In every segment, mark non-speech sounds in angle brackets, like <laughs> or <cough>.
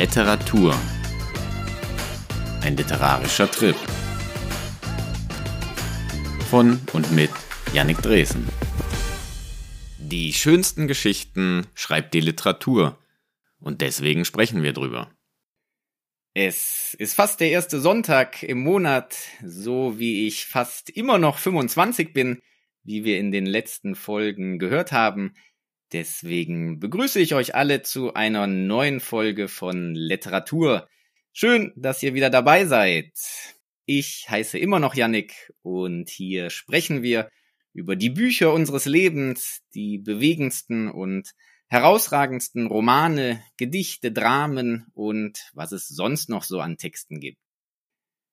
Literatur. Ein literarischer Trip. Von und mit Yannick Dresen. Die schönsten Geschichten schreibt die Literatur. Und deswegen sprechen wir drüber. Es ist fast der erste Sonntag im Monat, so wie ich fast immer noch 25 bin, wie wir in den letzten Folgen gehört haben. Deswegen begrüße ich euch alle zu einer neuen Folge von Literatur. Schön, dass ihr wieder dabei seid. Ich heiße immer noch Yannick und hier sprechen wir über die Bücher unseres Lebens, die bewegendsten und herausragendsten Romane, Gedichte, Dramen und was es sonst noch so an Texten gibt.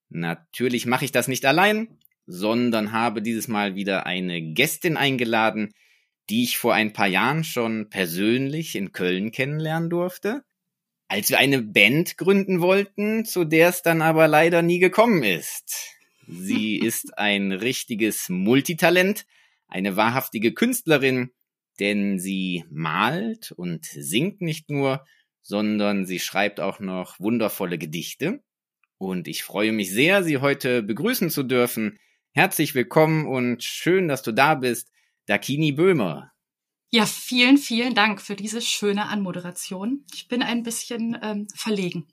Natürlich mache ich das nicht allein, sondern habe dieses Mal wieder eine Gästin eingeladen, die ich vor ein paar Jahren schon persönlich in Köln kennenlernen durfte, als wir eine Band gründen wollten, zu der es dann aber leider nie gekommen ist. Sie <laughs> ist ein richtiges Multitalent, eine wahrhaftige Künstlerin, denn sie malt und singt nicht nur, sondern sie schreibt auch noch wundervolle Gedichte. Und ich freue mich sehr, Sie heute begrüßen zu dürfen. Herzlich willkommen und schön, dass du da bist. Dakini Böhmer. Ja, vielen, vielen Dank für diese schöne Anmoderation. Ich bin ein bisschen ähm, verlegen.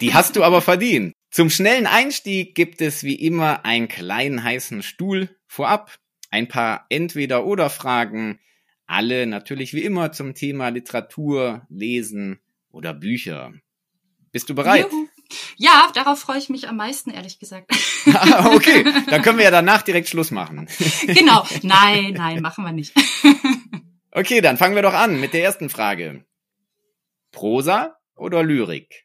Die hast du aber verdient. Zum schnellen Einstieg gibt es wie immer einen kleinen heißen Stuhl vorab, ein paar Entweder-oder-Fragen, alle natürlich wie immer zum Thema Literatur, Lesen oder Bücher. Bist du bereit? Juhu. Ja, darauf freue ich mich am meisten, ehrlich gesagt. <laughs> Ah, okay, <laughs> dann können wir ja danach direkt Schluss machen. <laughs> genau. Nein, nein, machen wir nicht. okay, dann fangen wir doch an mit der ersten Frage. Prosa oder Lyrik?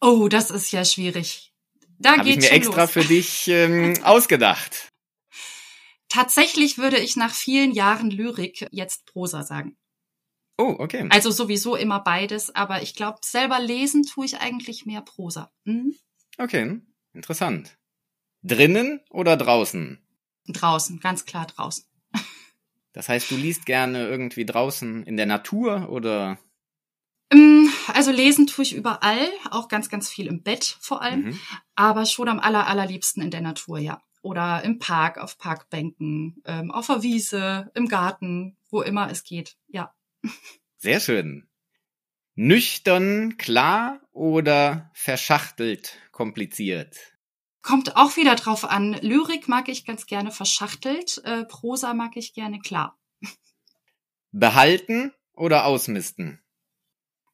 Oh, das ist ja schwierig. Da Hab geht ich mir extra los. für dich ähm, ausgedacht. Tatsächlich würde ich nach vielen Jahren Lyrik jetzt Prosa sagen. Oh, okay. Also sowieso immer beides, aber ich glaube, selber lesen tue ich eigentlich mehr Prosa. Mhm. Okay, interessant. Drinnen oder draußen? Draußen, ganz klar draußen. <laughs> Das heißt, du liest gerne irgendwie draußen in der Natur oder? Ähm, also lesen tue ich überall, auch ganz, ganz viel im Bett vor allem, mhm. aber schon am aller, allerliebsten in der Natur, ja. Oder im Park, auf Parkbänken, ähm, auf der Wiese, im Garten, wo immer es geht, ja. Sehr schön. Nüchtern, klar oder verschachtelt, kompliziert? Kommt auch wieder drauf an. Lyrik mag ich ganz gerne verschachtelt, äh, Prosa mag ich gerne klar. Behalten oder ausmisten?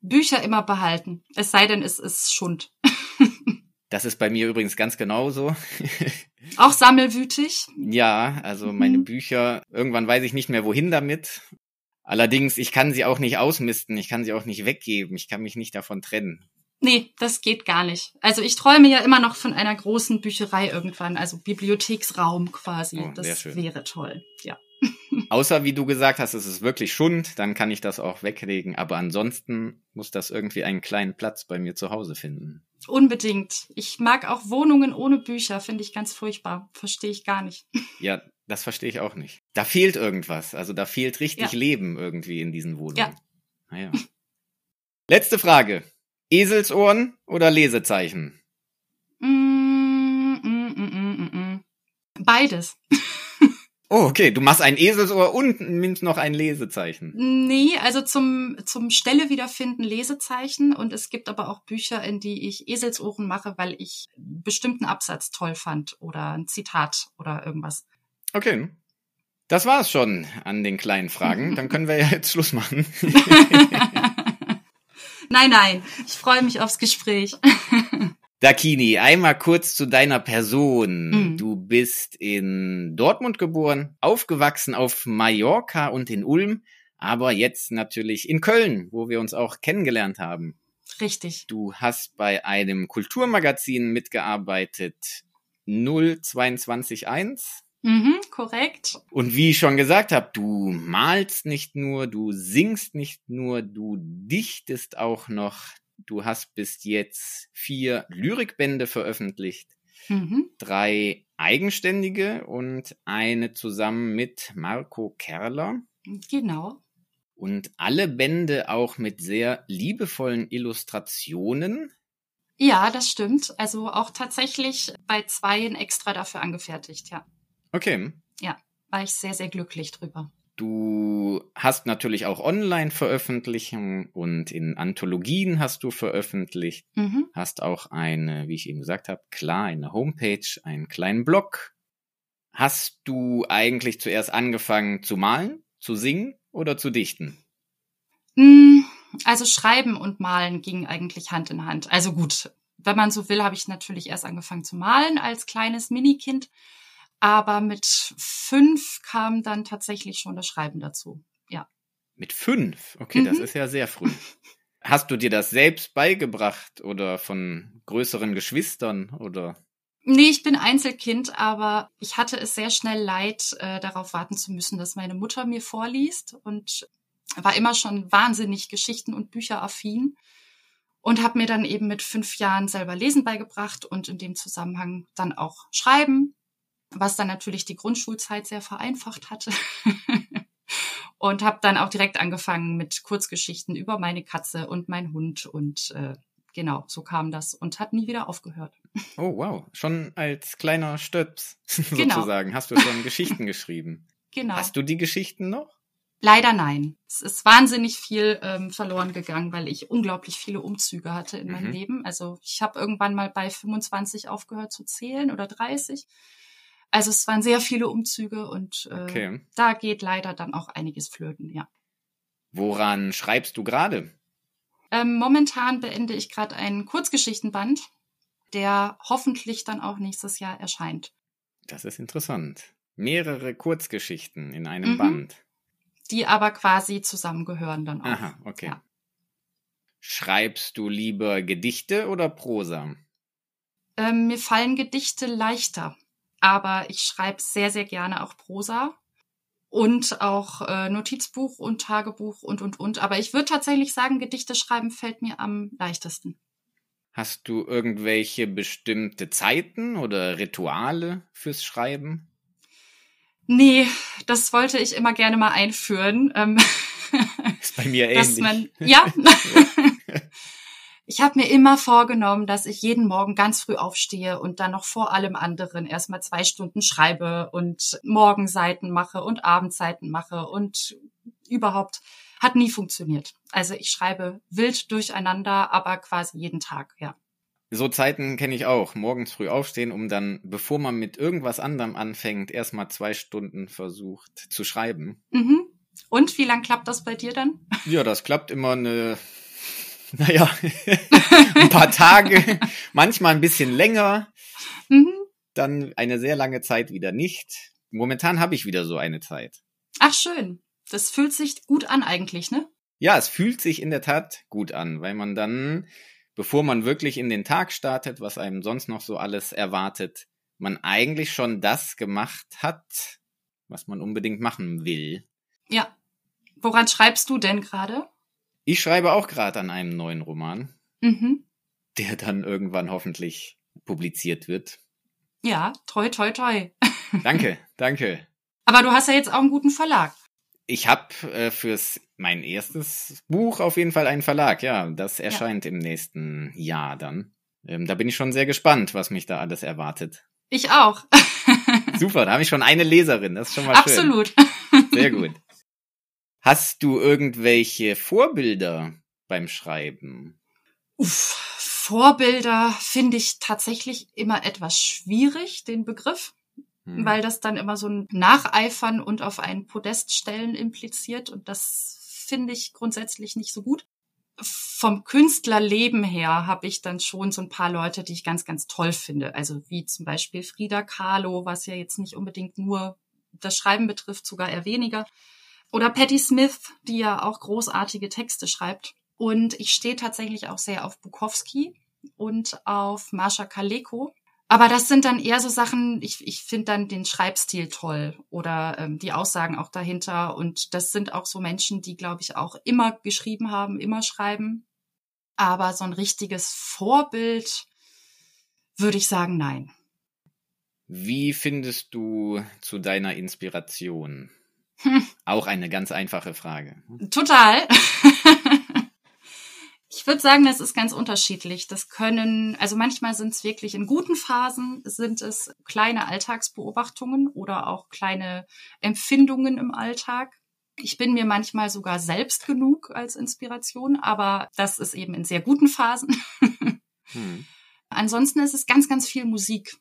Bücher immer behalten. Es sei denn, es ist Schund. <laughs> das ist bei mir übrigens ganz genauso. <laughs> Auch sammelwütig? Ja, also meine mhm. Bücher, irgendwann weiß ich nicht mehr wohin damit. Allerdings, ich kann sie auch nicht ausmisten, ich kann sie auch nicht weggeben, ich kann mich nicht davon trennen. Nee, das geht gar nicht. Also ich träume ja immer noch von einer großen Bücherei irgendwann, also Bibliotheksraum quasi. Oh, das wäre toll, ja. Außer wie du gesagt hast, es ist wirklich Schund, dann kann ich das auch weglegen. Aber ansonsten muss das irgendwie einen kleinen Platz bei mir zu Hause finden. Unbedingt. Ich mag auch Wohnungen ohne Bücher, finde ich ganz furchtbar. Verstehe ich gar nicht. <laughs> Ja, das verstehe ich auch nicht. Da fehlt irgendwas. Also da fehlt richtig ja. Leben irgendwie in diesen Wohnungen. Ja. Naja. <laughs> Letzte Frage. Eselsohren oder Lesezeichen? Mm, mm, mm, Beides. <laughs> Oh, okay. Du machst ein Eselsohr und nimmst noch ein Lesezeichen. Nee, also zum, zum Stelle wiederfinden Lesezeichen. Und es gibt aber auch Bücher, in die ich Eselsohren mache, weil ich bestimmten Absatz toll fand oder ein Zitat oder irgendwas. Okay. Das war's schon an den kleinen Fragen. Dann können wir ja jetzt Schluss machen. <laughs> nein, nein. Ich freue mich aufs Gespräch. <laughs> Dakini, einmal kurz zu deiner Person. Mhm. Du bist in Dortmund geboren, aufgewachsen auf Mallorca und in Ulm, aber jetzt natürlich in Köln, wo wir uns auch kennengelernt haben. Richtig. Du hast bei einem Kulturmagazin mitgearbeitet, 0221. Mhm, korrekt. Und wie ich schon gesagt habe, du malst nicht nur, du singst nicht nur, du dichtest auch noch. Du hast bis jetzt vier Lyrikbände veröffentlicht, mhm. drei eigenständige und eine zusammen mit Marco Kerler. Genau. Und alle Bände auch mit sehr liebevollen Illustrationen. Ja, das stimmt. Also auch tatsächlich bei zweien extra dafür angefertigt, ja. Okay. Ja, war ich sehr, sehr glücklich drüber. Du hast natürlich auch Online-Veröffentlichungen und in Anthologien hast du veröffentlicht. Mhm. Hast auch eine, wie ich eben gesagt habe, klar, eine Homepage, einen kleinen Blog. Hast du eigentlich zuerst angefangen zu malen, zu singen oder zu dichten? Mm, also Schreiben und Malen gingen eigentlich Hand in Hand. Also gut, wenn man so will, habe ich natürlich erst angefangen zu malen als kleines Minikind. Aber mit fünf kam dann tatsächlich schon das Schreiben dazu. Ja. Mit fünf? Okay, mhm. das ist ja sehr früh. <laughs> Hast du dir das selbst beigebracht oder von größeren Geschwistern oder? Nee, ich bin Einzelkind, aber ich hatte es sehr schnell leid, äh, darauf warten zu müssen, dass meine Mutter mir vorliest und war immer schon wahnsinnig Geschichten und Bücher affin und habe mir dann eben mit fünf Jahren selber Lesen beigebracht und in dem Zusammenhang dann auch Schreiben was dann natürlich die Grundschulzeit sehr vereinfacht hatte. <laughs> und habe dann auch direkt angefangen mit Kurzgeschichten über meine Katze und mein Hund und äh, genau, so kam das und hat nie wieder aufgehört. <laughs> Oh wow, schon als kleiner Stöps <laughs> genau. sozusagen hast du schon Geschichten geschrieben. Genau. Hast du die Geschichten noch? Leider nein. Es ist wahnsinnig viel ähm, verloren gegangen, weil ich unglaublich viele Umzüge hatte in mhm. meinem Leben. Also ich habe irgendwann mal bei 25 aufgehört zu zählen oder 30 also es waren sehr viele Umzüge und äh, okay. da geht leider dann auch einiges flöten, ja. Woran schreibst du gerade? Ähm, momentan beende ich gerade einen Kurzgeschichtenband, der hoffentlich dann auch nächstes Jahr erscheint. Das ist interessant. Mehrere Kurzgeschichten in einem mhm. Band. Die aber quasi zusammengehören dann auch. Aha, okay. Ja. Schreibst du lieber Gedichte oder Prosa? Ähm, mir fallen Gedichte leichter aber ich schreibe sehr, sehr gerne auch Prosa und auch äh, Notizbuch und Tagebuch und, und, und. Aber ich würde tatsächlich sagen, Gedichte schreiben fällt mir am leichtesten. Hast du irgendwelche bestimmte Zeiten oder Rituale fürs Schreiben? Nee, das wollte ich immer gerne mal einführen. Ähm, ist bei mir <laughs> ähnlich. Man, ja. <laughs> <laughs> Ich habe mir immer vorgenommen, dass ich jeden Morgen ganz früh aufstehe und dann noch vor allem anderen erstmal zwei Stunden schreibe und Morgenseiten mache und Abendseiten mache und überhaupt hat nie funktioniert. Also ich schreibe wild durcheinander, aber quasi jeden Tag, ja. So Zeiten kenne ich auch. Morgens früh aufstehen, um dann, bevor man mit irgendwas anderem anfängt, erstmal zwei Stunden versucht zu schreiben. Mhm. Und wie lang klappt das bei dir dann? Ja, das klappt immer eine <laughs> naja, <laughs> ein paar Tage, manchmal ein bisschen länger, mhm. dann eine sehr lange Zeit wieder nicht. Momentan habe ich wieder so eine Zeit. Ach schön. Das fühlt sich gut an eigentlich, ne? Ja, es fühlt sich in der Tat gut an, weil man dann, bevor man wirklich in den Tag startet, was einem sonst noch so alles erwartet, man eigentlich schon das gemacht hat, was man unbedingt machen will. Ja. Woran schreibst du denn gerade? Ich schreibe auch gerade an einem neuen Roman, mhm. der dann irgendwann hoffentlich publiziert wird. Ja, toi, toi, toi. <laughs> danke, danke. Aber du hast ja jetzt auch einen guten Verlag. Ich habe äh, fürs mein erstes Buch auf jeden Fall einen Verlag, ja. Das erscheint ja. im nächsten Jahr dann. Ähm, da bin ich schon sehr gespannt, was mich da alles erwartet. Ich auch. <laughs> Super, da habe ich schon eine Leserin, das ist schon mal Absolut. schön. Absolut. Sehr gut. <laughs> Hast du irgendwelche Vorbilder beim Schreiben? Uff, Vorbilder finde ich tatsächlich immer etwas schwierig, den Begriff, hm. weil das dann immer so ein Nacheifern und auf einen Podest stellen impliziert und das finde ich grundsätzlich nicht so gut. Vom Künstlerleben her habe ich dann schon so ein paar Leute, die ich ganz, ganz toll finde. Also wie zum Beispiel Frida Kahlo, was ja jetzt nicht unbedingt nur das Schreiben betrifft, sogar eher weniger. Oder Patti Smith, die ja auch großartige Texte schreibt. Und ich stehe tatsächlich auch sehr auf Bukowski und auf Marsha Kaleko. Aber das sind dann eher so Sachen, ich, ich finde dann den Schreibstil toll oder ähm, die Aussagen auch dahinter. Und das sind auch so Menschen, die, glaube ich, auch immer geschrieben haben, immer schreiben. Aber so ein richtiges Vorbild würde ich sagen, nein. Wie findest du zu deiner Inspiration? <laughs> Auch eine ganz einfache Frage. Total. <laughs> ich würde sagen, das ist ganz unterschiedlich. Das können, also manchmal sind es wirklich in guten Phasen, sind es kleine Alltagsbeobachtungen oder auch kleine Empfindungen im Alltag. Ich bin mir manchmal sogar selbst genug als Inspiration, aber das ist eben in sehr guten Phasen. <laughs> hm. Ansonsten ist es ganz, ganz viel Musik.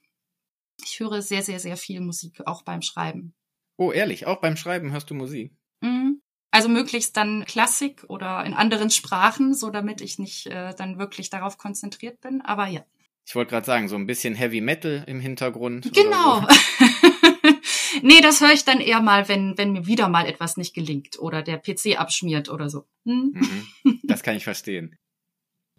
Ich höre sehr, sehr, sehr viel Musik, auch beim Schreiben. Oh, ehrlich, auch beim Schreiben hörst du Musik? Mhm. Also möglichst dann Klassik oder in anderen Sprachen, so damit ich nicht äh, dann wirklich darauf konzentriert bin. Aber ja. Ich wollte gerade sagen, so ein bisschen Heavy Metal im Hintergrund. Genau. So. <laughs> nee, das höre ich dann eher mal, wenn, wenn mir wieder mal etwas nicht gelingt oder der PC abschmiert oder so. Hm? Mhm. Das kann ich verstehen.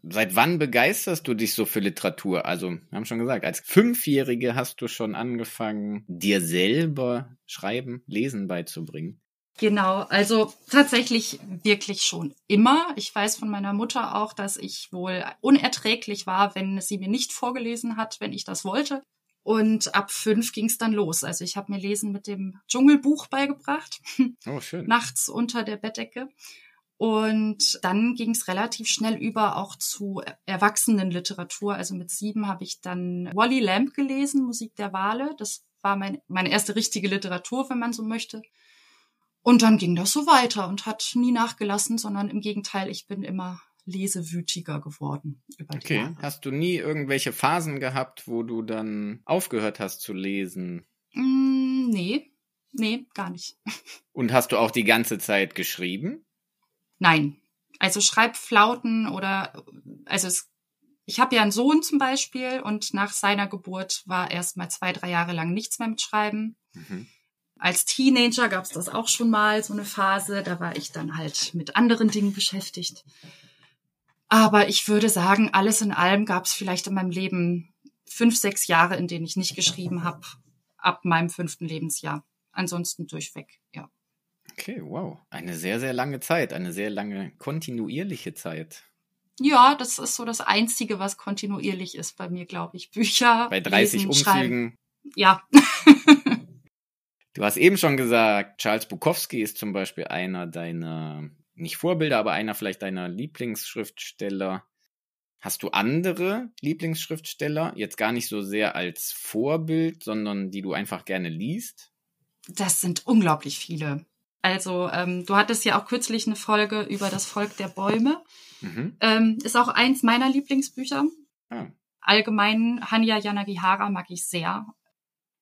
Seit wann begeisterst du dich so für Literatur? Also, wir haben schon gesagt, als Fünfjährige hast du schon angefangen, dir selber Schreiben, Lesen beizubringen. Genau, also tatsächlich wirklich schon immer. Ich weiß von meiner Mutter auch, dass ich wohl unerträglich war, wenn sie mir nicht vorgelesen hat, wenn ich das wollte. Und ab fünf ging es dann los. Also ich habe mir Lesen mit dem Dschungelbuch beigebracht. Oh, schön. <laughs> Nachts unter der Bettdecke. Und dann ging es relativ schnell über auch zu Erwachsenenliteratur. Also mit sieben habe ich dann Wally Lamb gelesen, Musik der Wale. Das war mein, meine erste richtige Literatur, wenn man so möchte. Und dann ging das so weiter und hat nie nachgelassen, sondern im Gegenteil, ich bin immer lesewütiger geworden. okay, hast du nie irgendwelche Phasen gehabt, wo du dann aufgehört hast zu lesen? Mm, nee, nee, gar nicht. <laughs> Und hast du auch die ganze Zeit geschrieben? Nein. Also Schreibflauten oder also es, ich habe ja einen Sohn zum Beispiel und nach seiner Geburt war erst mal zwei, drei Jahre lang nichts mehr mit Schreiben. Mhm. Als Teenager gab es das auch schon mal, so eine Phase. Da war ich dann halt mit anderen Dingen beschäftigt. Aber ich würde sagen, alles in allem gab es vielleicht in meinem Leben fünf, sechs Jahre, in denen ich nicht geschrieben habe, ab meinem fünften Lebensjahr. Ansonsten durchweg, ja. Okay, wow. Eine sehr, sehr lange Zeit, eine sehr lange kontinuierliche Zeit. Ja, das ist so das Einzige, was kontinuierlich ist bei mir, glaube ich. Bücher. Bei 30 lesen, Umzügen. Schreiben. Ja. du hast eben schon gesagt, Charles Bukowski ist zum Beispiel einer deiner, nicht Vorbilder, aber einer vielleicht deiner Lieblingsschriftsteller. Hast du andere Lieblingsschriftsteller, jetzt gar nicht so sehr als Vorbild, sondern die du einfach gerne liest? Das sind unglaublich viele. Also ähm, du hattest ja auch kürzlich eine Folge über das Volk der Bäume. Mhm. Ähm, ist auch eins meiner Lieblingsbücher. Ah. Allgemein Hanya Yanagihara mag ich sehr.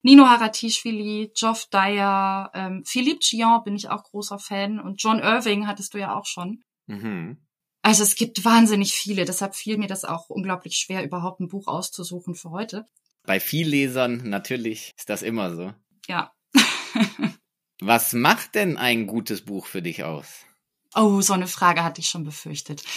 Nino Haratischvili, Geoff Dyer, ähm, Philippe Chion bin ich auch großer Fan und John Irving hattest du ja auch schon. Mhm. Also es gibt wahnsinnig viele, deshalb fiel mir das auch unglaublich schwer, überhaupt ein Buch auszusuchen für heute. Bei Viellesern natürlich ist das immer so. Ja. <laughs> Was macht denn ein gutes Buch für dich aus? Oh, so eine Frage hatte ich schon befürchtet. <laughs>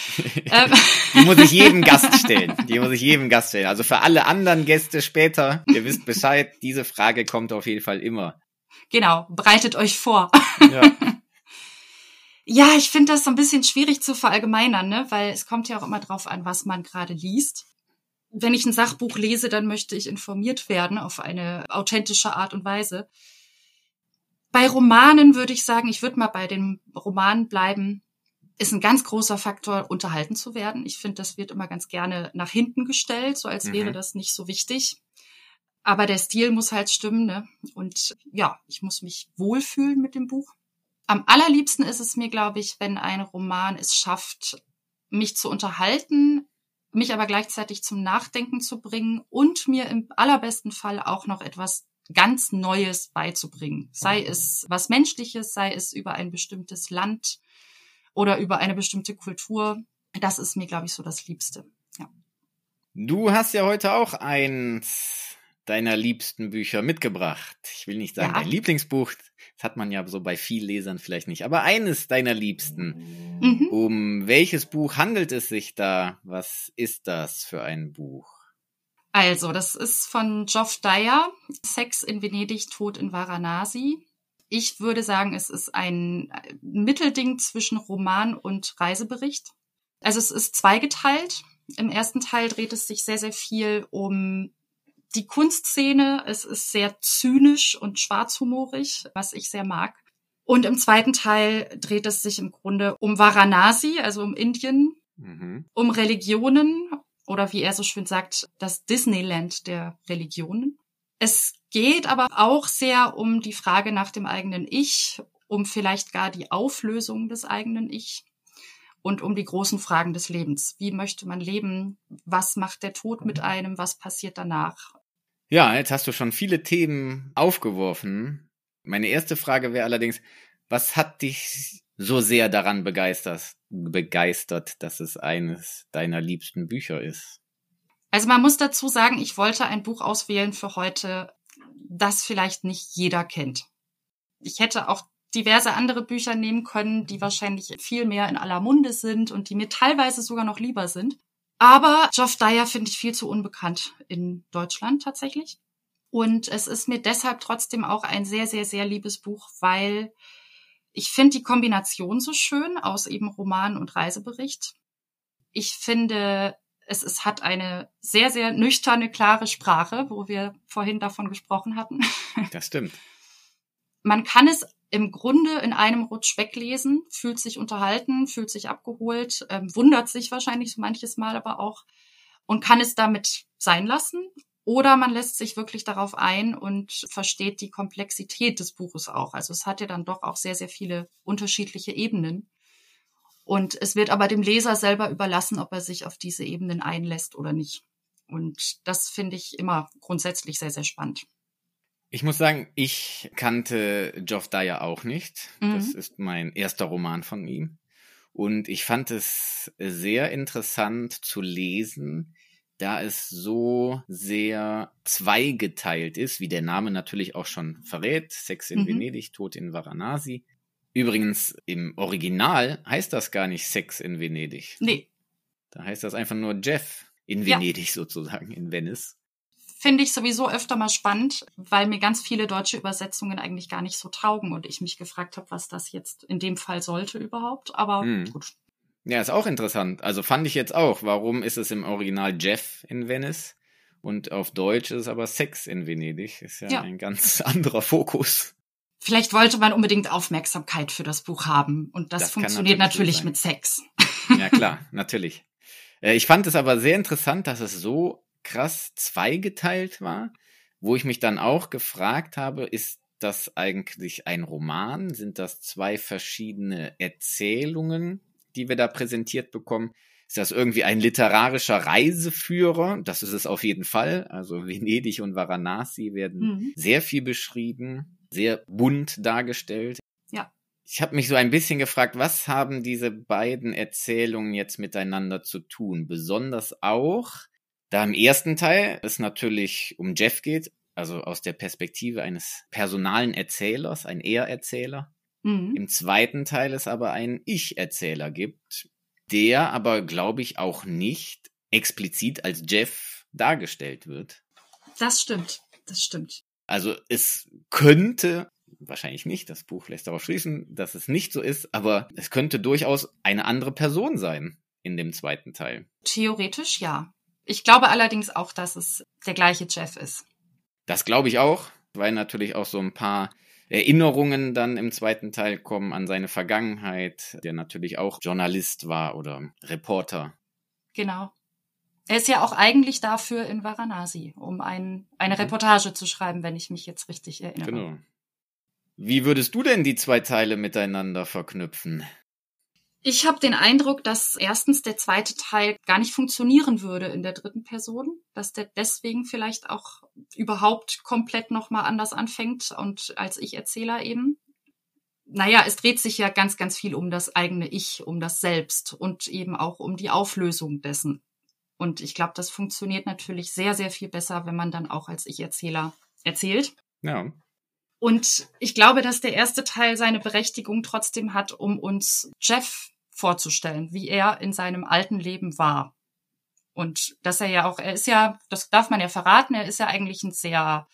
Ähm. Die muss ich jedem Gast stellen. Die muss ich jedem Gast stellen. Also für alle anderen Gäste später, ihr wisst Bescheid, diese Frage kommt auf jeden Fall immer. Genau, bereitet euch vor. Ja, <laughs> ja ich finde das so ein bisschen schwierig zu verallgemeinern, ne? weil es kommt ja auch immer drauf an, was man gerade liest. Wenn ich ein Sachbuch lese, dann möchte ich informiert werden auf eine authentische Art und Weise. Bei Romanen würde ich sagen, ich würde mal bei dem Roman bleiben, ist ein ganz großer Faktor, unterhalten zu werden. Ich finde, das wird immer ganz gerne nach hinten gestellt, so als mhm. wäre das nicht so wichtig. Aber der Stil muss halt stimmen, ne? Und ja, ich muss mich wohlfühlen mit dem Buch. Am allerliebsten ist es mir, glaube ich, wenn ein Roman es schafft, mich zu unterhalten, mich aber gleichzeitig zum Nachdenken zu bringen und mir im allerbesten Fall auch noch etwas ganz Neues beizubringen. Sei es was Menschliches, sei es über ein bestimmtes Land oder über eine bestimmte Kultur. Das ist mir, glaube ich, so das Liebste. Ja. Du hast ja heute auch eins deiner liebsten Bücher mitgebracht. Ich will nicht sagen ja. dein Lieblingsbuch, das hat man ja so bei vielen Lesern vielleicht nicht, aber eines deiner liebsten. Mhm. Um welches Buch handelt es sich da? Was ist das für ein Buch? Also, das ist von Geoff Dyer, Sex in Venedig, Tod in Varanasi. Ich würde sagen, es ist ein Mittelding zwischen Roman und Reisebericht. Also es ist zweigeteilt. Im ersten Teil dreht es sich sehr, sehr viel um die Kunstszene. Es ist sehr zynisch und schwarzhumorig, was ich sehr mag. Und im zweiten Teil dreht es sich im Grunde um Varanasi, also um Indien, mhm. um Religionen oder wie er so schön sagt, das Disneyland der Religionen. Es geht aber auch sehr um die Frage nach dem eigenen Ich, um vielleicht gar die Auflösung des eigenen Ich und um die großen Fragen des Lebens. Wie möchte man leben? Was macht der Tod mit einem? Was passiert danach? Ja, jetzt hast du schon viele Themen aufgeworfen. Meine erste Frage wäre allerdings, was hat dich so sehr daran begeistert, begeistert, dass es eines deiner liebsten Bücher ist? Also man muss dazu sagen, ich wollte ein Buch auswählen für heute, das vielleicht nicht jeder kennt. Ich hätte auch diverse andere Bücher nehmen können, die wahrscheinlich viel mehr in aller Munde sind und die mir teilweise sogar noch lieber sind. Aber Geoff Dyer finde ich viel zu unbekannt in Deutschland tatsächlich. Und es ist mir deshalb trotzdem auch ein sehr, sehr, sehr liebes Buch, weil ich finde die Kombination so schön aus eben Roman und Reisebericht. Ich finde, es, es hat eine sehr, sehr nüchterne, klare Sprache, wo wir vorhin davon gesprochen hatten. <laughs> Das stimmt. Man kann es im Grunde in einem Rutsch weglesen, fühlt sich unterhalten, fühlt sich abgeholt, ähm, wundert sich wahrscheinlich so manches Mal aber auch und kann es damit sein lassen. Oder man lässt sich wirklich darauf ein und versteht die Komplexität des Buches auch. Also es hat ja dann doch auch sehr, sehr viele unterschiedliche Ebenen. Und es wird aber dem Leser selber überlassen, ob er sich auf diese Ebenen einlässt oder nicht. Und das finde ich immer grundsätzlich sehr, sehr spannend. Ich muss sagen, ich kannte Geoff Dyer auch nicht. Mhm. Das ist mein erster Roman von ihm. Und ich fand es sehr interessant zu lesen, da es so sehr zweigeteilt ist, wie der Name natürlich auch schon verrät. Sex in mhm. Venedig, Tod in Varanasi. Übrigens, im Original heißt das gar nicht Sex in Venedig. Nee. Da heißt das einfach nur Jeff in Venedig ja. sozusagen, in Venice finde ich sowieso öfter mal spannend, weil mir ganz viele deutsche Übersetzungen eigentlich gar nicht so taugen und ich mich gefragt habe, was das jetzt in dem Fall sollte überhaupt. Aber hm. gut. Ja, ist auch interessant. Also fand ich jetzt auch. Warum ist es im Original Jeff in Venice? Und auf Deutsch ist es aber Sex in Venedig. Ist ja, ja. ein ganz <laughs> anderer Fokus. Vielleicht wollte man unbedingt Aufmerksamkeit für das Buch haben. Und das, das funktioniert natürlich, natürlich mit Sex. Ja, klar, natürlich. Äh, ich fand es aber sehr interessant, dass es so krass zweigeteilt war, wo ich mich dann auch gefragt habe, ist das eigentlich ein Roman? Sind das zwei verschiedene Erzählungen, die wir da präsentiert bekommen? Ist das irgendwie ein literarischer Reiseführer? Das ist es auf jeden Fall. Also <laughs> Venedig und Varanasi werden mhm. sehr viel beschrieben, sehr bunt dargestellt. Ja. Ich habe mich so ein bisschen gefragt, was haben diese beiden Erzählungen jetzt miteinander zu tun? Besonders auch, da im ersten Teil es natürlich um Jeff geht, also aus der Perspektive eines personalen Erzählers, ein Er-Erzähler. Mhm. Im zweiten Teil es aber einen Ich-Erzähler gibt, der aber, glaube ich, auch nicht explizit als Jeff dargestellt wird. Das stimmt, das stimmt. Also es könnte, wahrscheinlich nicht, das Buch lässt darauf schließen, dass es nicht so ist, aber es könnte durchaus eine andere Person sein in dem zweiten Teil. Theoretisch ja. Ich glaube allerdings auch, dass es der gleiche Jeff ist. Das glaube ich auch, weil natürlich auch so ein paar Erinnerungen dann im zweiten Teil kommen an seine Vergangenheit, der natürlich auch Journalist war oder Reporter. Genau. Er ist ja auch eigentlich dafür in Varanasi, um ein, eine mhm. Reportage zu schreiben, wenn ich mich jetzt richtig erinnere. Genau. Wie würdest du denn die zwei Teile miteinander verknüpfen? Ich habe den Eindruck, dass erstens der zweite Teil gar nicht funktionieren würde in der dritten Person, dass der deswegen vielleicht auch überhaupt komplett nochmal anders anfängt und als Ich-Erzähler eben. Naja, es dreht sich ja ganz, ganz viel um das eigene Ich, um das Selbst und eben auch um die Auflösung dessen. Und ich glaube, das funktioniert natürlich sehr, sehr viel besser, wenn man dann auch als Ich-Erzähler erzählt. Ja. Und ich glaube, dass der erste Teil seine Berechtigung trotzdem hat, um uns Jeff vorzustellen, wie er in seinem alten Leben war. Und dass er ja auch, er ist ja, das darf man ja verraten, er ist ja eigentlich ein sehr,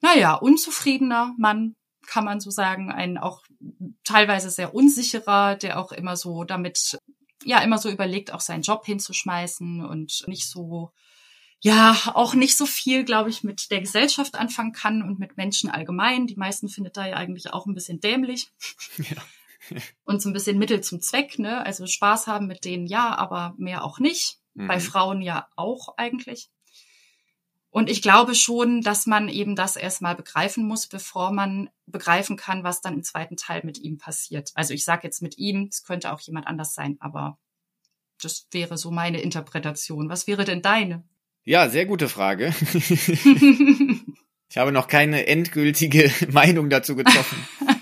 naja, unzufriedener Mann, kann man so sagen, ein auch teilweise sehr unsicherer, der auch immer so damit, ja, immer so überlegt, auch seinen Job hinzuschmeißen und nicht so ja auch nicht so viel, glaube ich, mit der Gesellschaft anfangen kann und mit Menschen allgemein. Die meisten findet da ja eigentlich auch ein bisschen dämlich. <laughs> Ja. <laughs> und so ein bisschen Mittel zum Zweck, ne? Also Spaß haben mit denen ja, aber mehr auch nicht. Mhm. Bei Frauen ja auch eigentlich. Und ich glaube schon, dass man eben das erstmal begreifen muss, bevor man begreifen kann, was dann im zweiten Teil mit ihm passiert. Also ich sage jetzt mit ihm, es könnte auch jemand anders sein, aber das wäre so meine Interpretation. Was wäre denn deine? Ja, sehr gute Frage. <laughs> ich habe noch keine endgültige <laughs> Meinung dazu getroffen. <laughs>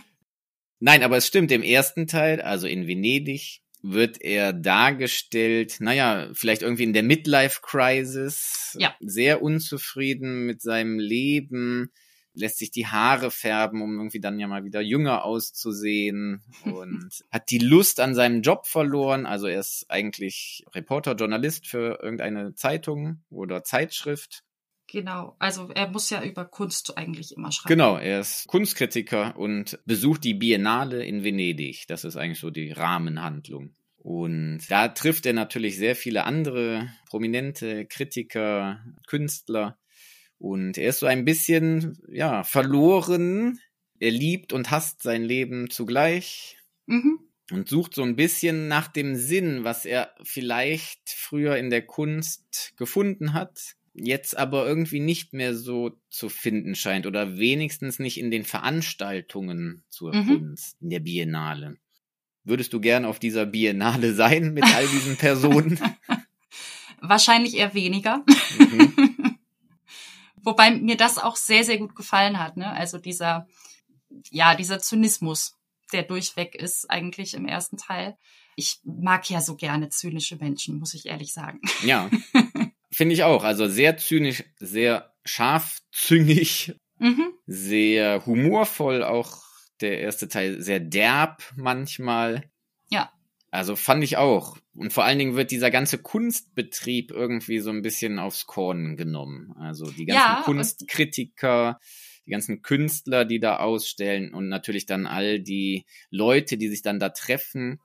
Nein, aber es stimmt, im ersten Teil, also in Venedig, wird er dargestellt, naja, vielleicht irgendwie in der Midlife-Crisis, ja. sehr unzufrieden mit seinem Leben, lässt sich die Haare färben, um irgendwie dann ja mal wieder jünger auszusehen <laughs> und hat die Lust an seinem Job verloren. Also er ist eigentlich Reporter, Journalist für irgendeine Zeitung oder Zeitschrift. Genau, also er muss ja über Kunst eigentlich immer schreiben. Genau, er ist Kunstkritiker und besucht die Biennale in Venedig. Das ist eigentlich so die Rahmenhandlung. Und da trifft er natürlich sehr viele andere prominente Kritiker, Künstler. Und er ist so ein bisschen, ja, verloren. Er liebt und hasst sein Leben zugleich. Mhm. Und sucht so ein bisschen nach dem Sinn, was er vielleicht früher in der Kunst gefunden hat, jetzt aber irgendwie nicht mehr so zu finden scheint oder wenigstens nicht in den Veranstaltungen zur mhm. Kunst, in der Biennale. Würdest du gern auf dieser Biennale <laughs> sein mit all diesen Personen? <laughs> Wahrscheinlich eher weniger. Mhm. Wobei mir das auch sehr, sehr gut gefallen hat, ne? Also dieser, ja, dieser Zynismus, der durchweg ist eigentlich im ersten Teil. Ich mag ja so gerne zynische Menschen, muss ich ehrlich sagen. <laughs> Ja. Finde ich auch. Also sehr zynisch, sehr scharfzüngig, mhm. sehr humorvoll auch der erste Teil sehr derb manchmal. Ja. Also fand ich auch. Und vor allen Dingen wird dieser ganze Kunstbetrieb irgendwie so ein bisschen aufs Korn genommen. Also die ganzen ja, Kunstkritiker, die ganzen Künstler, die da ausstellen und natürlich dann all die Leute, die sich dann da treffen,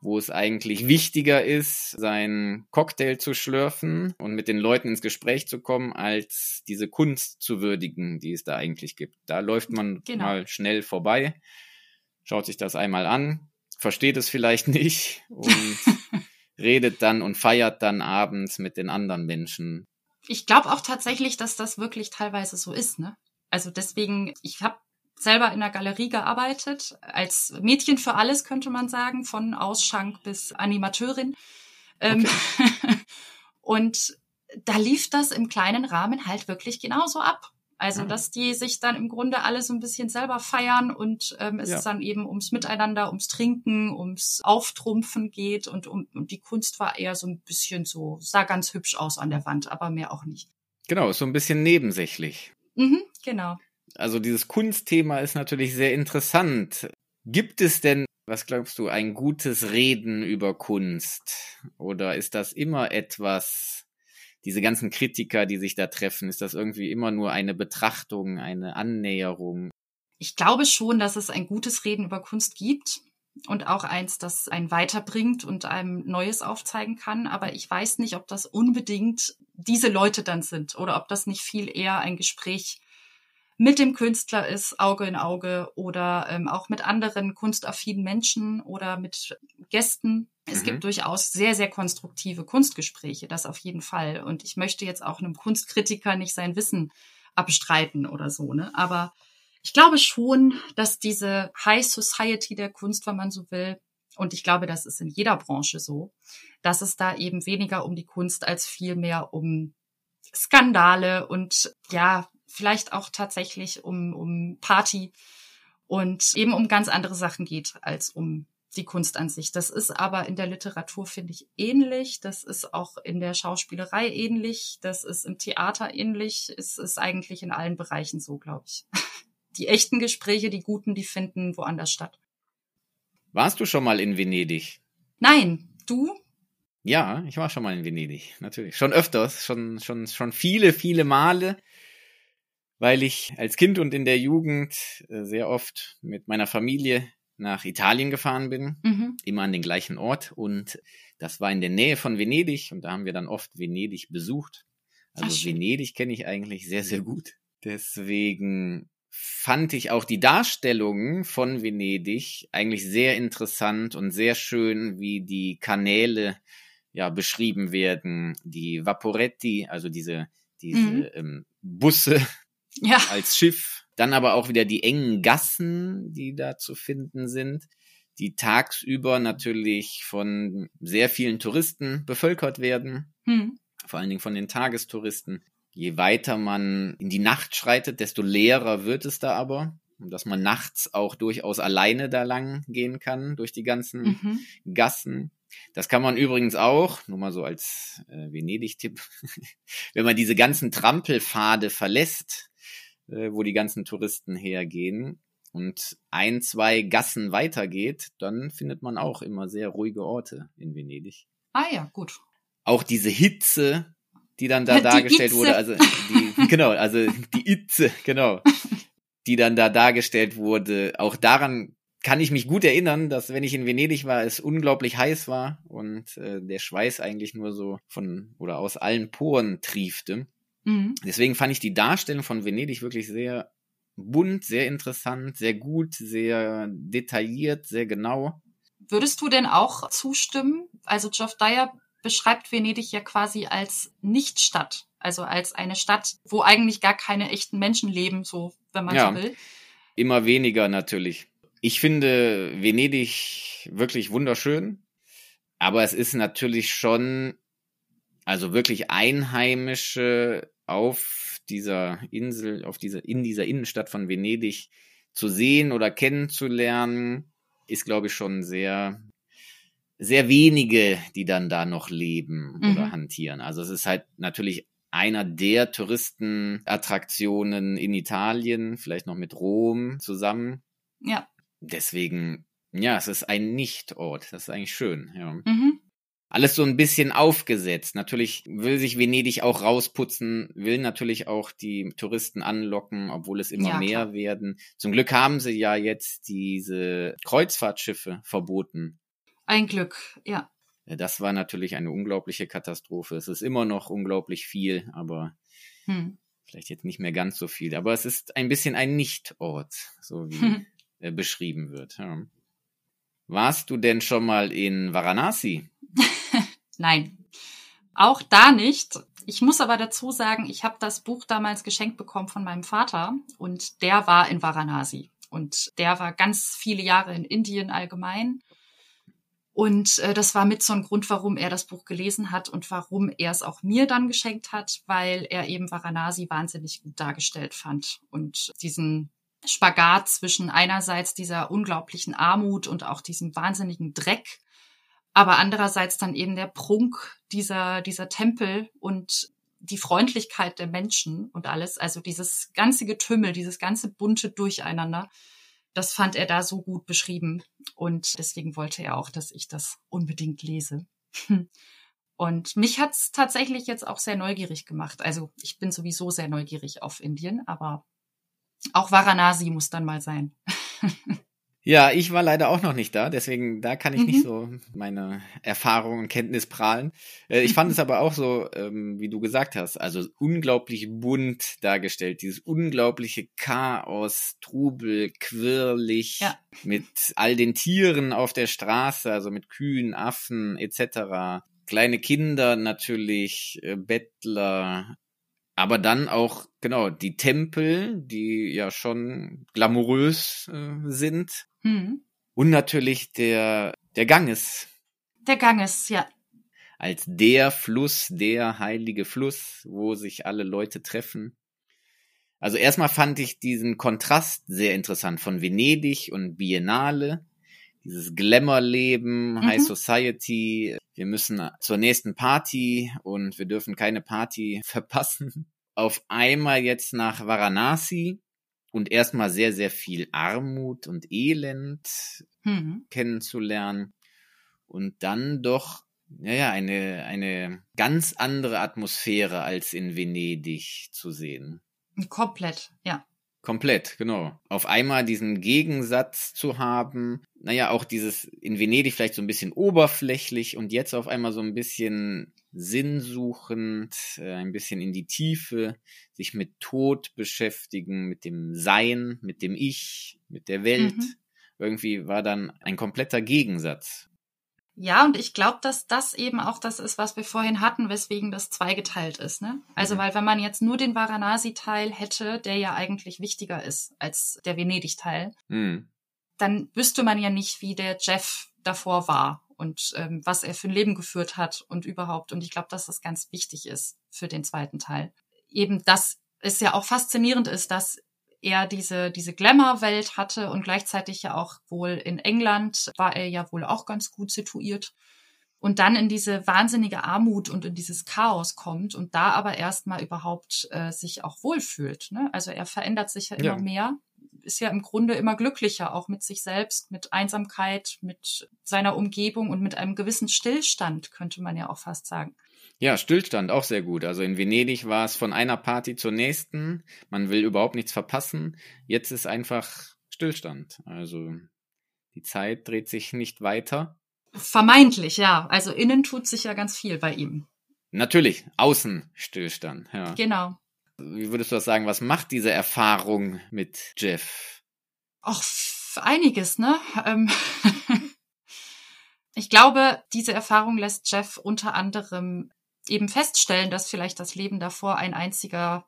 wo es eigentlich wichtiger ist, seinen Cocktail zu schlürfen und mit den Leuten ins Gespräch zu kommen, als diese Kunst zu würdigen, die es da eigentlich gibt. Da läuft man genau. mal schnell vorbei, schaut sich das einmal an, versteht es vielleicht nicht und <laughs> redet dann und feiert dann abends mit den anderen Menschen. Ich glaube auch tatsächlich, dass das wirklich teilweise so ist, ne? Also deswegen, ich habe selber in der Galerie gearbeitet, als Mädchen für alles könnte man sagen, von Ausschank bis Animateurin. Ähm, okay. <laughs> und da lief das im kleinen Rahmen halt wirklich genauso ab. Also, dass die sich dann im Grunde alle so ein bisschen selber feiern und ähm, es ja. dann eben ums Miteinander, ums Trinken, ums Auftrumpfen geht und, um, und die Kunst war eher so ein bisschen so, sah ganz hübsch aus an der Wand, aber mehr auch nicht. Genau, so ein bisschen nebensächlich. Mhm, genau. Also dieses Kunstthema ist natürlich sehr interessant. Gibt es denn, was glaubst du, ein gutes Reden über Kunst? Oder ist das immer etwas, diese ganzen Kritiker, die sich da treffen, ist das irgendwie immer nur eine Betrachtung, eine Annäherung? Ich glaube schon, dass es ein gutes Reden über Kunst gibt und auch eins, das einen weiterbringt und einem Neues aufzeigen kann. Aber ich weiß nicht, ob das unbedingt diese Leute dann sind oder ob das nicht viel eher ein Gespräch mit dem Künstler ist, Auge in Auge oder ähm, auch mit anderen kunstaffinen Menschen oder mit Gästen. Es mhm. gibt durchaus sehr, sehr konstruktive Kunstgespräche, das auf jeden Fall. Und ich möchte jetzt auch einem Kunstkritiker nicht sein Wissen abstreiten oder so, ne? Aber ich glaube schon, dass diese High Society der Kunst, wenn man so will, und ich glaube, das ist in jeder Branche so, dass es da eben weniger um die Kunst als vielmehr um Skandale und ja, vielleicht auch tatsächlich um, um Party und eben um ganz andere Sachen geht als um die Kunst an sich. Das ist aber in der Literatur, finde ich, ähnlich. Das ist auch in der Schauspielerei ähnlich. Das ist im Theater ähnlich. Es ist eigentlich in allen Bereichen so, glaube ich. <laughs> Die echten Gespräche, die guten, die finden woanders statt. Warst du schon mal in Venedig? Nein. Du? Ja, ich war schon mal in Venedig, natürlich. Schon öfters, schon, schon, schon viele, viele Male weil ich als Kind und in der Jugend äh, sehr oft mit meiner Familie nach Italien gefahren bin, mhm. immer an den gleichen Ort und das war in der Nähe von Venedig und da haben wir dann oft Venedig besucht. Also Ach, Venedig kenne ich eigentlich sehr, sehr gut. Deswegen fand ich auch die Darstellungen von Venedig eigentlich sehr interessant und sehr schön, wie die Kanäle ja beschrieben werden, die Vaporetti, also diese diese mhm. ähm, Busse ja. als Schiff, dann aber auch wieder die engen Gassen, die da zu finden sind, die tagsüber natürlich von sehr vielen Touristen bevölkert werden, mhm. vor allen Dingen von den Tagestouristen. Je weiter man in die Nacht schreitet, desto leerer wird es da aber. Dass man nachts auch durchaus alleine da lang gehen kann durch die ganzen mhm. Gassen. Das kann man übrigens auch, nur mal so als äh, Venedig-Tipp, <laughs> wenn man diese ganzen Trampelpfade verlässt, äh, wo die ganzen Touristen hergehen und ein, zwei Gassen weitergeht, dann findet man auch immer sehr ruhige Orte in Venedig. Ah ja, gut. Auch diese Hitze, die dann da <laughs> die dargestellt Itze. wurde, also die, <laughs> genau, also die Itze, genau, <laughs> die dann da dargestellt wurde, auch daran kann ich mich gut erinnern, dass wenn ich in Venedig war, es unglaublich heiß war und äh, der Schweiß eigentlich nur so von oder aus allen Poren triefte. Mhm. Deswegen fand ich die Darstellung von Venedig wirklich sehr bunt, sehr interessant, sehr gut, sehr detailliert, sehr genau. Würdest du denn auch zustimmen? Also Geoff Dyer beschreibt Venedig ja quasi als Nichtstadt, also als eine Stadt, wo eigentlich gar keine echten Menschen leben, so wenn man ja, so will. Immer weniger natürlich. Ich finde Venedig wirklich wunderschön, aber es ist natürlich schon, also wirklich Einheimische auf dieser Insel, auf dieser, in dieser Innenstadt von Venedig zu sehen oder kennenzulernen, ist, glaube ich, schon sehr sehr wenige, die dann da noch leben mhm. oder hantieren. Also es ist halt natürlich einer der Touristenattraktionen in Italien, vielleicht noch mit Rom zusammen. Ja. Deswegen, ja, es ist ein Nichtort. Das ist eigentlich schön, ja. Mhm. Alles so ein bisschen aufgesetzt. Natürlich will sich Venedig auch rausputzen, will natürlich auch die Touristen anlocken, obwohl es immer ja, mehr klar. werden. Zum Glück haben sie ja jetzt diese Kreuzfahrtschiffe verboten ein Glück, ja. Das war natürlich eine unglaubliche Katastrophe. Es ist immer noch unglaublich viel, aber hm. vielleicht jetzt nicht mehr ganz so viel. Aber es ist ein bisschen ein Nichtort, so wie hm. <laughs> beschrieben wird. Ja. Warst du denn schon mal in Varanasi? Nein, auch da nicht. Ich muss aber dazu sagen, ich habe das Buch damals geschenkt bekommen von meinem Vater und der war in Varanasi. Und der war ganz viele Jahre in Indien allgemein. Und äh, das war mit so ein Grund, warum er das Buch gelesen hat und warum er es auch mir dann geschenkt hat, weil er eben Varanasi wahnsinnig gut dargestellt fand und diesen Spagat zwischen einerseits dieser unglaublichen Armut und auch diesem wahnsinnigen Dreck, aber andererseits dann eben der Prunk dieser, dieser Tempel und die Freundlichkeit der Menschen und alles, also dieses ganze Getümmel, dieses ganze bunte Durcheinander das fand er da so gut beschrieben und deswegen wollte er auch, dass ich das unbedingt lese. <laughs> Und mich hat's tatsächlich jetzt auch sehr neugierig gemacht. Also ich bin sowieso sehr neugierig auf Indien, aber auch Varanasi muss dann mal sein. <laughs> Ja, ich war leider auch noch nicht da, deswegen da kann ich mhm. nicht so meine Erfahrung und Kenntnis prahlen. Äh, ich fand es <laughs> aber auch so, ähm, wie du gesagt hast, also unglaublich bunt dargestellt, dieses unglaubliche Chaos, Trubel, quirlig, ja. mit all den Tieren auf der Straße, also mit Kühen, Affen etc. Kleine Kinder natürlich, äh, Bettler, aber dann auch, genau, die Tempel, die ja schon glamourös äh, sind. Hm. Und natürlich der, der Ganges. Der Ganges, ja. Als der Fluss, der heilige Fluss, wo sich alle Leute treffen. Also erstmal fand ich diesen Kontrast sehr interessant von Venedig und Biennale. Dieses Glamour-Leben, mhm. High Society. Wir müssen zur nächsten Party und wir dürfen keine Party <laughs> verpassen auf einmal jetzt nach Varanasi und erstmal sehr, sehr viel Armut und Elend mhm. kennenzulernen und dann doch, naja, eine, eine ganz andere Atmosphäre als in Venedig zu sehen. Komplett, ja. Komplett, genau. Auf einmal diesen Gegensatz zu haben, naja, auch dieses in Venedig vielleicht so ein bisschen oberflächlich und jetzt auf einmal so ein bisschen sinnsuchend, äh, ein bisschen in die Tiefe, sich mit Tod beschäftigen, mit dem Sein, mit dem Ich, mit der Welt. Mhm. Irgendwie war dann ein kompletter Gegensatz. Ja, und ich glaube, dass das eben auch das ist, was wir vorhin hatten, weswegen das zweigeteilt ist. Ne? Also, mhm. weil wenn man jetzt nur den Varanasi-Teil hätte, der ja eigentlich wichtiger ist als der Venedig-Teil, mhm. dann wüsste man ja nicht, wie der Jeff davor war und ähm, was er für ein Leben geführt hat und überhaupt. Und ich glaube, dass das ganz wichtig ist für den zweiten Teil. Eben, dass es ja auch faszinierend ist, dass er diese, diese Glamour-Welt hatte und gleichzeitig ja auch wohl in England war er ja wohl auch ganz gut situiert und dann in diese wahnsinnige Armut und in dieses Chaos kommt und da aber erstmal überhaupt äh, sich auch wohlfühlt. Ne? Also er verändert sich ja immer ja. mehr, ist ja im Grunde immer glücklicher, auch mit sich selbst, mit Einsamkeit, mit seiner Umgebung und mit einem gewissen Stillstand, könnte man ja auch fast sagen. Ja, Stillstand auch sehr gut. Also in Venedig war es von einer Party zur nächsten. Man will überhaupt nichts verpassen. Jetzt ist einfach Stillstand. Also die Zeit dreht sich nicht weiter. Vermeintlich, ja. Also innen tut sich ja ganz viel bei ihm. Natürlich, Außenstillstand, ja. Genau. Wie würdest du das sagen? Was macht diese Erfahrung mit Jeff? Ach, einiges, ne? Ähm <laughs> ich glaube, diese Erfahrung lässt Jeff unter anderem eben feststellen, dass vielleicht das Leben davor ein einziger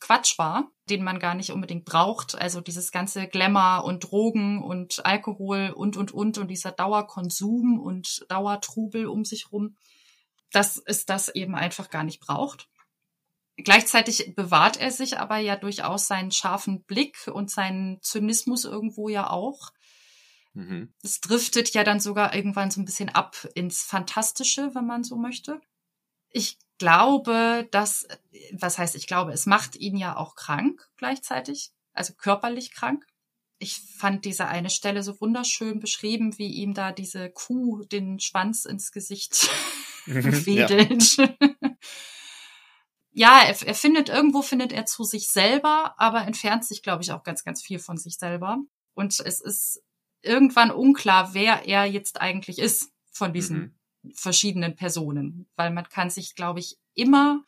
Quatsch war, den man gar nicht unbedingt braucht. Also dieses ganze Glamour und Drogen und Alkohol und, und, und und dieser Dauerkonsum und Dauertrubel um sich rum, dass es das eben einfach gar nicht braucht. Gleichzeitig bewahrt er sich aber ja durchaus seinen scharfen Blick und seinen Zynismus irgendwo ja auch. Mhm. Es driftet ja dann sogar irgendwann so ein bisschen ab ins Fantastische, wenn man so möchte. Ich glaube, dass, was heißt ich glaube, es macht ihn ja auch krank gleichzeitig, also körperlich krank. Ich fand diese eine Stelle so wunderschön beschrieben, wie ihm da diese Kuh den Schwanz ins Gesicht <laughs> wedelt. ja, ja er, er findet, irgendwo findet er zu sich selber, aber entfernt sich, glaube ich, auch ganz, ganz viel von sich selber. Und es ist irgendwann unklar, wer er jetzt eigentlich ist von diesen mhm verschiedenen Personen, weil man kann sich, glaube ich, immer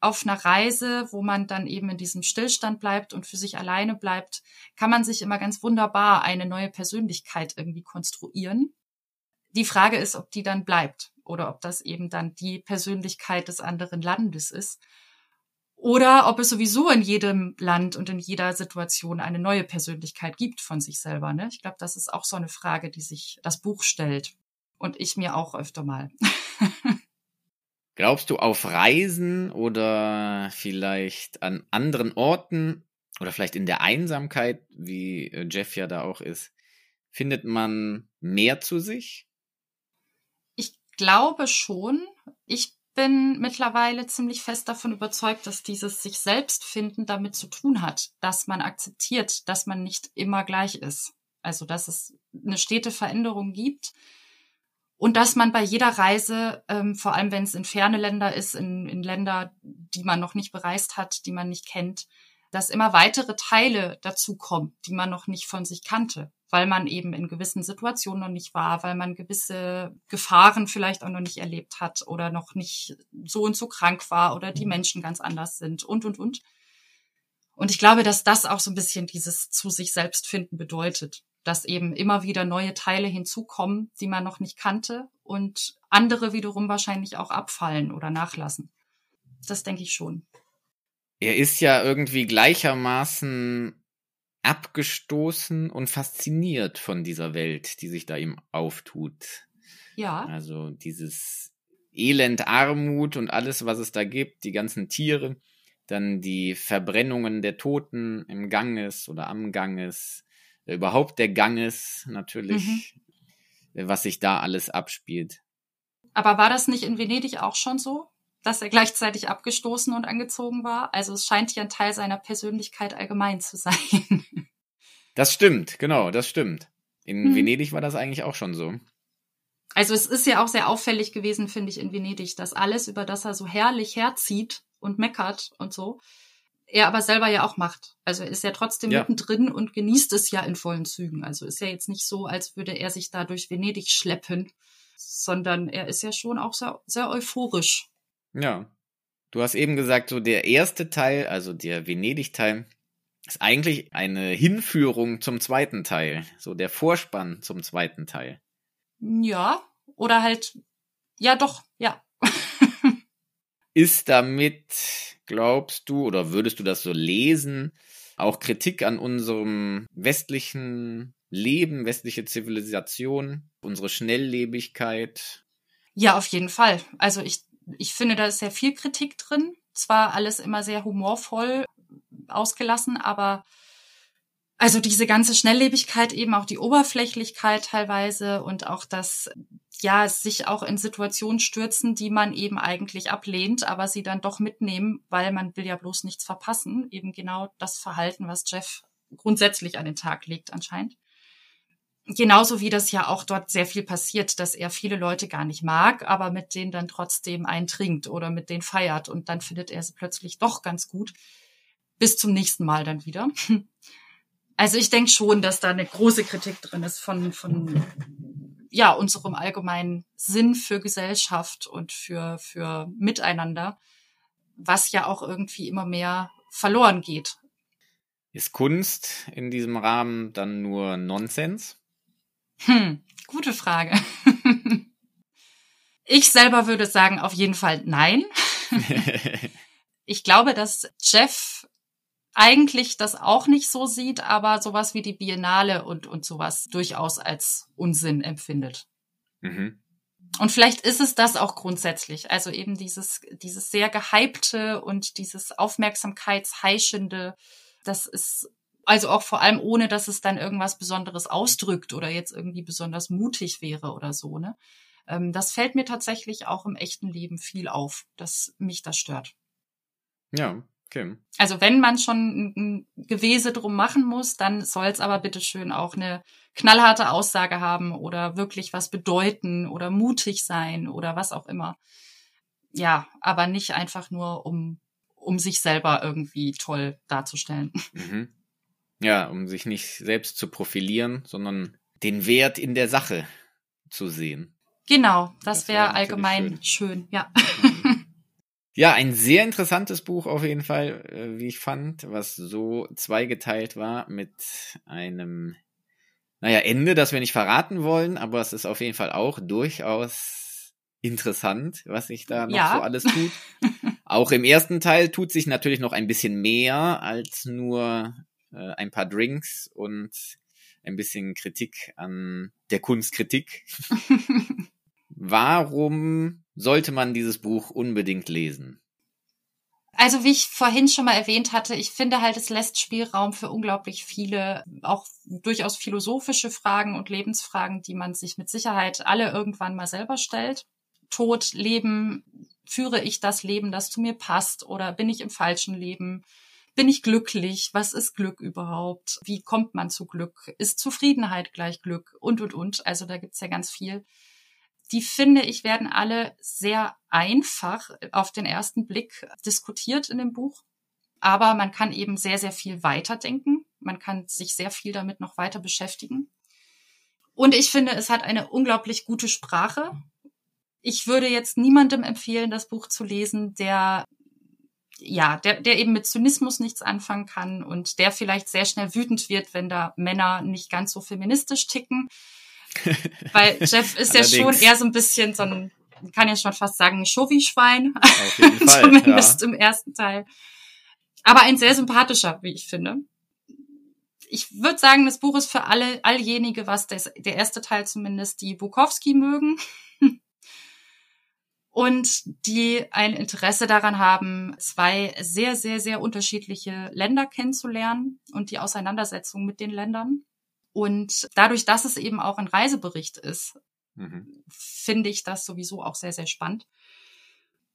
auf einer Reise, wo man dann eben in diesem Stillstand bleibt und für sich alleine bleibt, kann man sich immer ganz wunderbar eine neue Persönlichkeit irgendwie konstruieren. Die Frage ist, ob die dann bleibt oder ob das eben dann die Persönlichkeit des anderen Landes ist. Oder ob es sowieso in jedem Land und in jeder Situation eine neue Persönlichkeit gibt von sich selber. Ne? Ich glaube, das ist auch so eine Frage, die sich das Buch stellt. Und ich mir auch öfter mal. <laughs> Glaubst du auf Reisen oder vielleicht an anderen Orten oder vielleicht in der Einsamkeit, wie äh, Jeff ja da auch ist, findet man mehr zu sich? Ich glaube schon. Ich bin mittlerweile ziemlich fest davon überzeugt, dass dieses sich selbst finden damit zu tun hat, dass man akzeptiert, dass man nicht immer gleich ist. Also, dass es eine stete Veränderung gibt und dass man bei jeder Reise, ähm, vor allem wenn es in ferne Länder ist, in, in Länder, die man noch nicht bereist hat, die man nicht kennt, dass immer weitere Teile dazukommen, die man noch nicht von sich kannte, weil man eben in gewissen Situationen noch nicht war, weil man gewisse Gefahren vielleicht auch noch nicht erlebt hat oder noch nicht so und so krank war oder die Menschen ganz anders sind und, und, und. Und ich glaube, dass das auch so ein bisschen dieses zu sich selbst finden bedeutet dass eben immer wieder neue Teile hinzukommen, die man noch nicht kannte und andere wiederum wahrscheinlich auch abfallen oder nachlassen. Das denke ich schon. Er ist ja irgendwie gleichermaßen abgestoßen und fasziniert von dieser Welt, die sich da ihm auftut. Ja. Also dieses Elend, Armut und alles, was es da gibt, die ganzen Tiere, dann die Verbrennungen der Toten im Ganges oder am Ganges, überhaupt der Gang ist, natürlich, mhm. was sich da alles abspielt. Aber war das nicht in Venedig auch schon so, dass er gleichzeitig abgestoßen und angezogen war? Also es scheint ja ein Teil seiner Persönlichkeit allgemein zu sein. <laughs> Das stimmt, genau, das stimmt. In mhm. Venedig war das eigentlich auch schon so. Also es ist ja auch sehr auffällig gewesen, finde ich, in Venedig, dass alles, über das er so herrlich herzieht und meckert und so, er aber selber ja auch macht. Also er ist ja trotzdem Ja. mittendrin und genießt es ja in vollen Zügen. Also ist ja jetzt nicht so, als würde er sich da durch Venedig schleppen, sondern er ist ja schon auch sehr, sehr euphorisch. Ja. Du hast eben gesagt, so der erste Teil, also der Venedig-Teil, ist eigentlich eine Hinführung zum zweiten Teil. So der Vorspann zum zweiten Teil. Ja, oder halt, ja doch, ja. <laughs> Ist damit, glaubst du, oder würdest du das so lesen, auch Kritik an unserem westlichen Leben, westliche Zivilisation, unsere Schnelllebigkeit? Ja, auf jeden Fall. Also ich, ich finde, da ist sehr viel Kritik drin. Zwar alles immer sehr humorvoll ausgelassen, aber also diese ganze Schnelllebigkeit, eben auch die Oberflächlichkeit teilweise und auch das, ja, sich auch in Situationen stürzen, die man eben eigentlich ablehnt, aber sie dann doch mitnehmen, weil man will ja bloß nichts verpassen. Eben genau das Verhalten, was Jeff grundsätzlich an den Tag legt anscheinend. Genauso wie das ja auch dort sehr viel passiert, dass er viele Leute gar nicht mag, aber mit denen dann trotzdem eintrinkt oder mit denen feiert und dann findet er sie plötzlich doch ganz gut. Bis zum nächsten Mal dann wieder. <laughs> Also ich denke schon, dass da eine große Kritik drin ist von, von ja, unserem allgemeinen Sinn für Gesellschaft und für, für Miteinander, was ja auch irgendwie immer mehr verloren geht. Ist Kunst in diesem Rahmen dann nur Nonsens? Hm, gute Frage. <laughs> Ich selber würde sagen, auf jeden Fall nein. <laughs> Ich glaube, dass Jeff eigentlich das auch nicht so sieht, aber sowas wie die Biennale und, und sowas durchaus als Unsinn empfindet. mhm. Und vielleicht ist es das auch grundsätzlich. Also eben dieses, dieses sehr gehypte und dieses Aufmerksamkeitsheischende, das ist also auch vor allem ohne, dass es dann irgendwas Besonderes ausdrückt oder jetzt irgendwie besonders mutig wäre oder so, ne? Ähm, das fällt mir tatsächlich auch im echten Leben viel auf, dass mich das stört. Ja, okay. Also wenn man schon ein Gewese drum machen muss, dann soll es aber bitteschön auch eine knallharte Aussage haben oder wirklich was bedeuten oder mutig sein oder was auch immer. Ja, aber nicht einfach nur, um, um sich selber irgendwie toll darzustellen. <laughs> Mhm. Ja, um sich nicht selbst zu profilieren, sondern den Wert in der Sache zu sehen. Genau, das, Das wär wäre natürlich allgemein schön. ja. Ja, ein sehr interessantes Buch auf jeden Fall, äh, wie ich fand, was so zweigeteilt war mit einem, naja, Ende, das wir nicht verraten wollen, aber es ist auf jeden Fall auch durchaus interessant, was sich da noch Ja. so alles tut. <laughs> auch im ersten Teil tut sich natürlich noch ein bisschen mehr als nur äh, ein paar Drinks und ein bisschen Kritik an der Kunstkritik. <laughs> Warum sollte man dieses Buch unbedingt lesen? Also wie ich vorhin schon mal erwähnt hatte, ich finde halt, es lässt Spielraum für unglaublich viele, auch durchaus philosophische Fragen und Lebensfragen, die man sich mit Sicherheit alle irgendwann mal selber stellt. Tod, Leben, führe ich das Leben, das zu mir passt oder bin ich im falschen Leben? Bin ich glücklich? Was ist Glück überhaupt? Wie kommt man zu Glück? Ist Zufriedenheit gleich Glück? Und, und, und. Also da gibt's ja ganz viel die finde ich werden alle sehr einfach auf den ersten Blick diskutiert in dem Buch. Aber man kann eben sehr, sehr viel weiterdenken. Man kann sich sehr viel damit noch weiter beschäftigen. Und ich finde, es hat eine unglaublich gute Sprache. Ich würde jetzt niemandem empfehlen, das Buch zu lesen, der ja, der, der eben mit Zynismus nichts anfangen kann und der vielleicht sehr schnell wütend wird, wenn da Männer nicht ganz so feministisch ticken. Weil Jeff ist ja schon eher so ein bisschen so ein, kann ja schon fast sagen, ein Chauvi-Schwein. Auf jeden <laughs> Fall. Zumindest ja. im ersten Teil. Aber ein sehr sympathischer, wie ich finde. Ich würde sagen, das Buch ist für alle, alljenige, was das, der erste Teil zumindest, die Bukowski mögen. <laughs> Und die ein Interesse daran haben, zwei sehr, sehr, sehr unterschiedliche Länder kennenzulernen und die Auseinandersetzung mit den Ländern. Und dadurch, dass es eben auch ein Reisebericht ist, Mhm. finde ich das sowieso auch sehr, sehr spannend.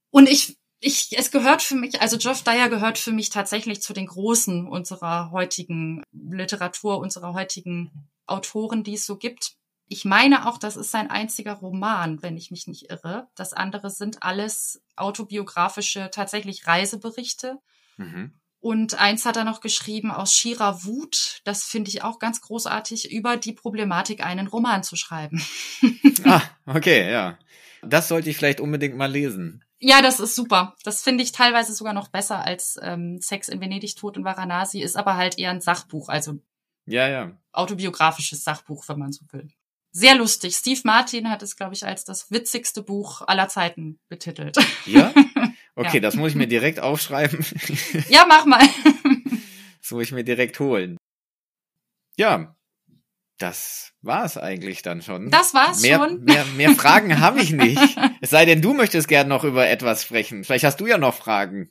Und ich, ich, es gehört für mich, also Geoff Dyer gehört für mich tatsächlich zu den Großen unserer heutigen Literatur, unserer heutigen Autoren, die es so gibt. Ich meine auch, das ist sein einziger Roman, wenn ich mich nicht irre. Das andere sind alles autobiografische, tatsächlich Reiseberichte. Mhm. Und eins hat er noch geschrieben aus schierer Wut, das finde ich auch ganz großartig, über die Problematik einen Roman zu schreiben. <laughs> ah, <laughs> okay, ja. Das sollte ich vielleicht unbedingt mal lesen. Ja, das ist super. Das finde ich teilweise sogar noch besser als ähm, Sex in Venedig, Tod in Varanasi, ist aber halt eher ein Sachbuch, also ja, ja. autobiografisches Sachbuch, wenn man so will. Sehr lustig. Steve Martin hat es, glaube ich, als das witzigste Buch aller Zeiten betitelt. Ja? <laughs> Okay, ja. das muss ich mir direkt aufschreiben. <laughs> Ja, mach mal. Das muss ich mir direkt holen. Ja, das war's eigentlich dann schon. Das war's mehr, schon. Mehr, mehr Fragen habe ich nicht. <laughs> Es sei denn, du möchtest gern noch über etwas sprechen. Vielleicht hast du ja noch Fragen.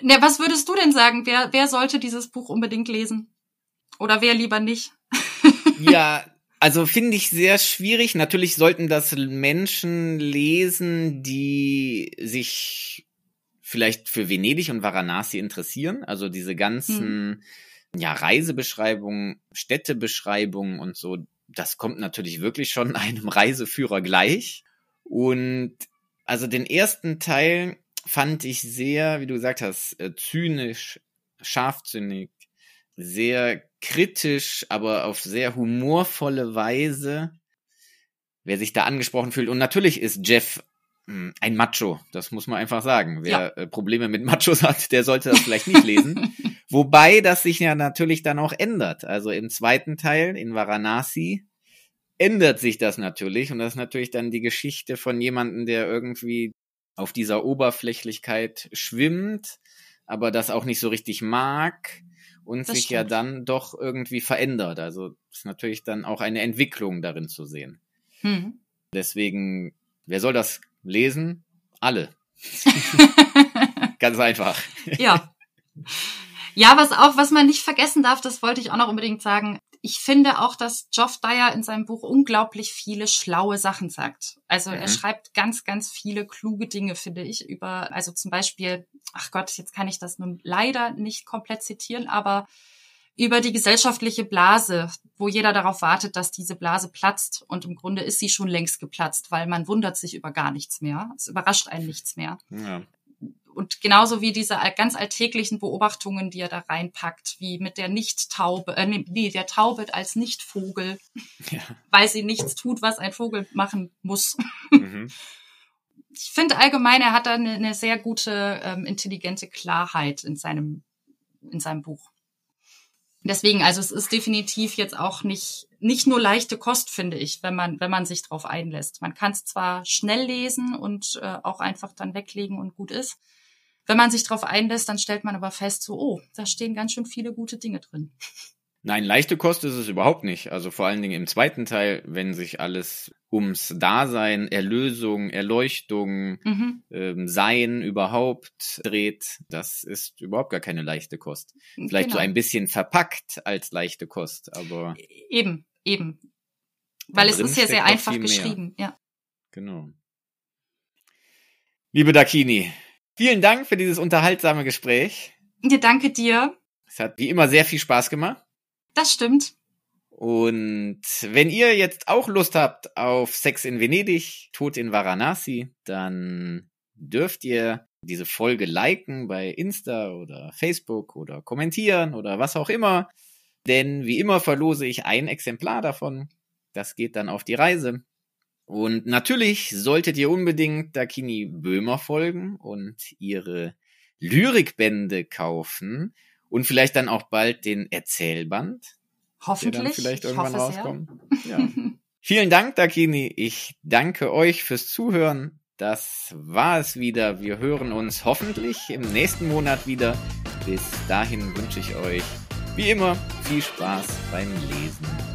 Ja, was würdest du denn sagen? Wer, wer sollte dieses Buch unbedingt lesen? Oder wer lieber nicht? <laughs> Ja, also finde ich sehr schwierig. Natürlich sollten das Menschen lesen, die sich vielleicht für Venedig und Varanasi interessieren. Also diese ganzen hm. ja, Reisebeschreibungen, Städtebeschreibungen und so. Das kommt natürlich wirklich schon <laughs> einem Reiseführer gleich. Und also den ersten Teil fand ich sehr, wie du gesagt hast, äh, zynisch, scharfsinnig, sehr kritisch, aber auf sehr humorvolle Weise. Wer sich da angesprochen fühlt. Und natürlich ist Jeff ein Macho, das muss man einfach sagen. Wer ja. Äh, Probleme mit Machos hat, der sollte das vielleicht nicht lesen. <laughs> Wobei das sich ja natürlich dann auch ändert. Also im zweiten Teil, in Varanasi, ändert sich das natürlich. Und das ist natürlich dann die Geschichte von jemandem, der irgendwie auf dieser Oberflächlichkeit schwimmt, aber das auch nicht so richtig mag und das sich stimmt. ja dann doch irgendwie verändert. Also ist natürlich dann auch eine Entwicklung darin zu sehen. Hm. Deswegen, wer soll das lesen? Alle. <laughs> Ganz einfach. Ja. Ja, was auch, was man nicht vergessen darf, das wollte ich auch noch unbedingt sagen. Ich finde auch, dass Geoff Dyer in seinem Buch unglaublich viele schlaue Sachen sagt. Also mhm. er schreibt ganz, ganz viele kluge Dinge, finde ich, über, also zum Beispiel, ach Gott, jetzt kann ich das nun leider nicht komplett zitieren, aber über die gesellschaftliche Blase, wo jeder darauf wartet, dass diese Blase platzt. Und im Grunde ist sie schon längst geplatzt, weil man wundert sich über gar nichts mehr. Es überrascht einen nichts mehr. Ja. Und genauso wie diese ganz alltäglichen Beobachtungen, die er da reinpackt, wie mit der Nicht-Taube, äh, nee, der Taube als Nicht-Vogel, ja. weil sie nichts tut, was ein Vogel machen muss. Mhm. <laughs> Ich finde allgemein, er hat da eine, eine sehr gute, ähm, intelligente Klarheit in seinem, in seinem Buch. Deswegen, also es ist definitiv jetzt auch nicht, nicht nur leichte Kost, finde ich, wenn man, wenn man sich drauf einlässt. Man kann es zwar schnell lesen und äh, auch einfach dann weglegen und gut ist. Wenn man sich drauf einlässt, dann stellt man aber fest, so, oh, da stehen ganz schön viele gute Dinge drin. Nein, leichte Kost ist es überhaupt nicht. Also vor allen Dingen im zweiten Teil, wenn sich alles ums Dasein, Erlösung, Erleuchtung, mhm. ähm, Sein überhaupt dreht, das ist überhaupt gar keine leichte Kost. Vielleicht genau. so ein bisschen verpackt als leichte Kost, aber. Eben, eben. Weil es ist ja sehr einfach geschrieben, ja. Genau. Liebe Dakini, vielen Dank für dieses unterhaltsame Gespräch. Ja, danke dir. Es hat wie immer sehr viel Spaß gemacht. Das stimmt. Und wenn ihr jetzt auch Lust habt auf Sex in Venedig, Tod in Varanasi, dann dürft ihr diese Folge liken bei Insta oder Facebook oder kommentieren oder was auch immer. Denn wie immer verlose ich ein Exemplar davon. Das geht dann auf die Reise. Und natürlich solltet ihr unbedingt Dakini Böhmer folgen und ihre Lyrikbände kaufen und vielleicht dann auch bald den Erzählband. Hoffentlich. Der dann vielleicht irgendwann rauskommt. <laughs> Ja. Vielen Dank, Dakini. Ich danke euch fürs Zuhören. Das war es wieder. Wir hören uns hoffentlich im nächsten Monat wieder. Bis dahin wünsche ich euch wie immer viel Spaß beim Lesen.